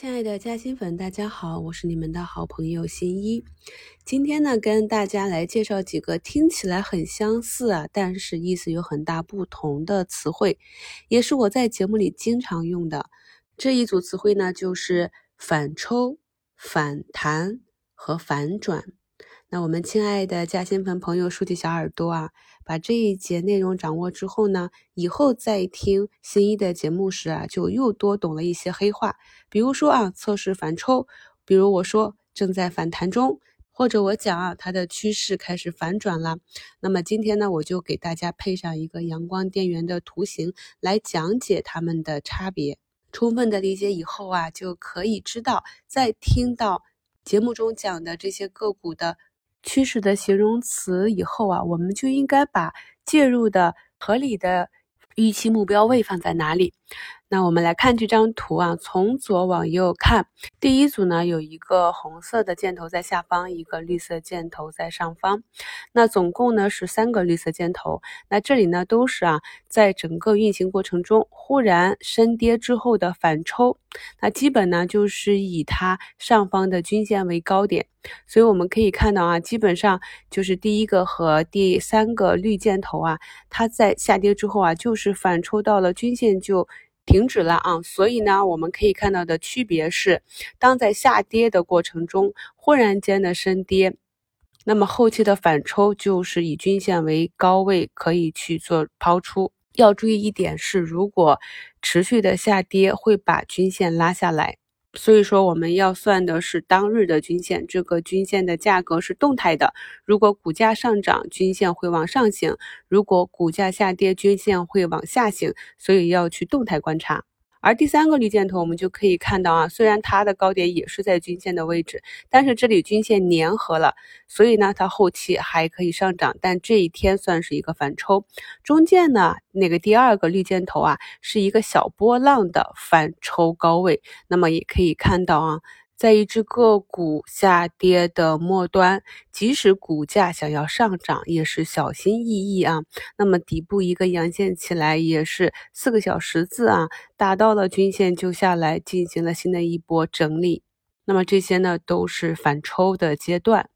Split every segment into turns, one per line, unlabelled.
亲爱的嘉兴粉，大家好，我是你们的好朋友新一。今天呢，跟大家来介绍几个听起来很相似啊，但是意思有很大不同的词汇，也是我在节目里经常用的。这一组词汇呢，就是反抽、反弹和反转。那我们亲爱的嘉兴粉朋友竖起小耳朵啊，把这一节内容掌握之后呢，以后再听新一的节目时啊，就又多懂了一些黑话。比如说啊，测试反抽，比如我说正在反弹中，或者我讲啊，它的趋势开始反转了。那么今天呢，我就给大家配上一个阳光电源的图形来讲解它们的差别。充分的理解以后啊，就可以知道，在听到节目中讲的这些个股的。趋势的形容词以后啊，我们就应该把介入的合理的预期目标位放在哪里？那我们来看这张图啊，从左往右看，第一组呢有一个红色的箭头在下方，一个绿色箭头在上方，那总共呢是三个绿色箭头。那这里呢都是啊，在整个运行过程中忽然深跌之后的反抽，那基本呢就是以它上方的均线为高点，所以我们可以看到啊，基本上就是第一个和第三个绿箭头啊，它在下跌之后啊，就是反抽到了均线就。停止了啊，所以呢，我们可以看到的区别是，当在下跌的过程中忽然间的深跌，那么后期的反抽就是以均线为高位可以去做抛出。要注意一点是，如果持续的下跌会把均线拉下来。所以说，我们要算的是当日的均线，这个均线的价格是动态的。如果股价上涨，均线会往上行；如果股价下跌，均线会往下行。所以要去动态观察。而第三个绿箭头，我们就可以看到啊，虽然它的高点也是在均线的位置，但是这里均线粘合了，所以呢，它后期还可以上涨。但这一天算是一个反抽。中间呢，那个第二个绿箭头啊，是一个小波浪的反抽高位。那么也可以看到啊。在一只个股下跌的末端，即使股价想要上涨，也是小心翼翼啊。那么底部一个阳线起来，也是四个小十字啊，打到了均线就下来，进行了新的一波整理。那么这些呢，都是反抽的阶段。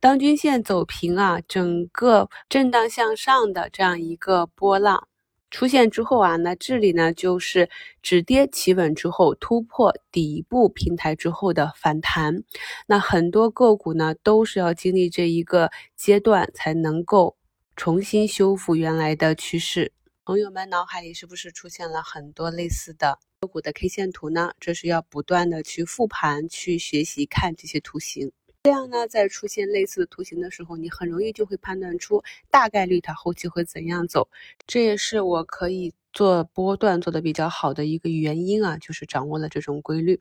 当均线走平啊，整个震荡向上的这样一个波浪。出现之后啊，那这里呢就是止跌企稳之后突破底部平台之后的反弹。那很多个股呢都是要经历这一个阶段才能够重新修复原来的趋势。朋友们脑海里是不是出现了很多类似的个股的 K 线图呢？这是要不断的去复盘、去学习看这些图形。这样呢，在出现类似的图形的时候，你很容易就会判断出大概率它后期会怎样走。这也是我可以做波段做的比较好的一个原因啊，就是掌握了这种规律。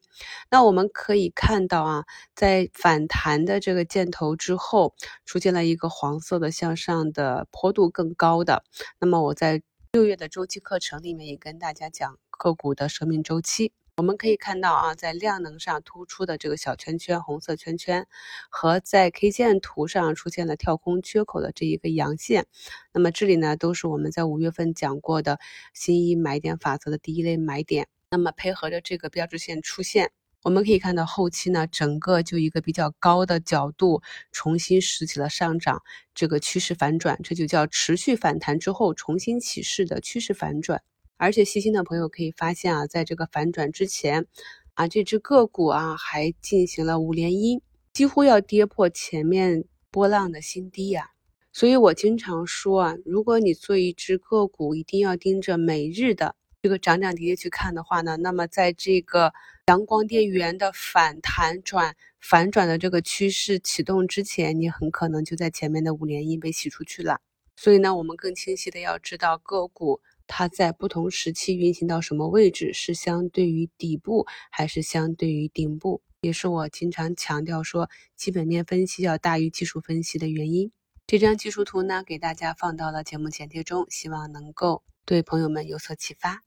那我们可以看到啊，在反弹的这个箭头之后，出现了一个黄色的向上的坡度更高的。那么我在六月的周期课程里面也跟大家讲个股的生命周期。我们可以看到啊，在量能上突出的这个小圈圈，红色圈圈，和在 K 线图上出现了跳空缺口的这一个阳线，那么这里呢，都是我们在五月份讲过的新一买点法则的第一类买点。那么配合着这个标志线出现，我们可以看到后期呢，整个就一个比较高的角度重新拾起了上涨，这个趋势反转，这就叫持续反弹之后重新起势的趋势反转。而且细心的朋友可以发现啊，在这个反转之前，啊这只个股啊还进行了五连阴，几乎要跌破前面波浪的新低呀。所以我经常说啊，如果你做一只个股，一定要盯着每日的这个涨涨跌跌去看的话呢，那么在这个阳光电源的反弹转反转的这个趋势启动之前，你很可能就在前面的五连阴被洗出去了。所以呢，我们更清晰的要知道个股。它在不同时期运行到什么位置，是相对于底部还是相对于顶部，也是我经常强调说基本面分析要大于技术分析的原因。这张技术图呢，给大家放到了节目简介中，希望能够对朋友们有所启发。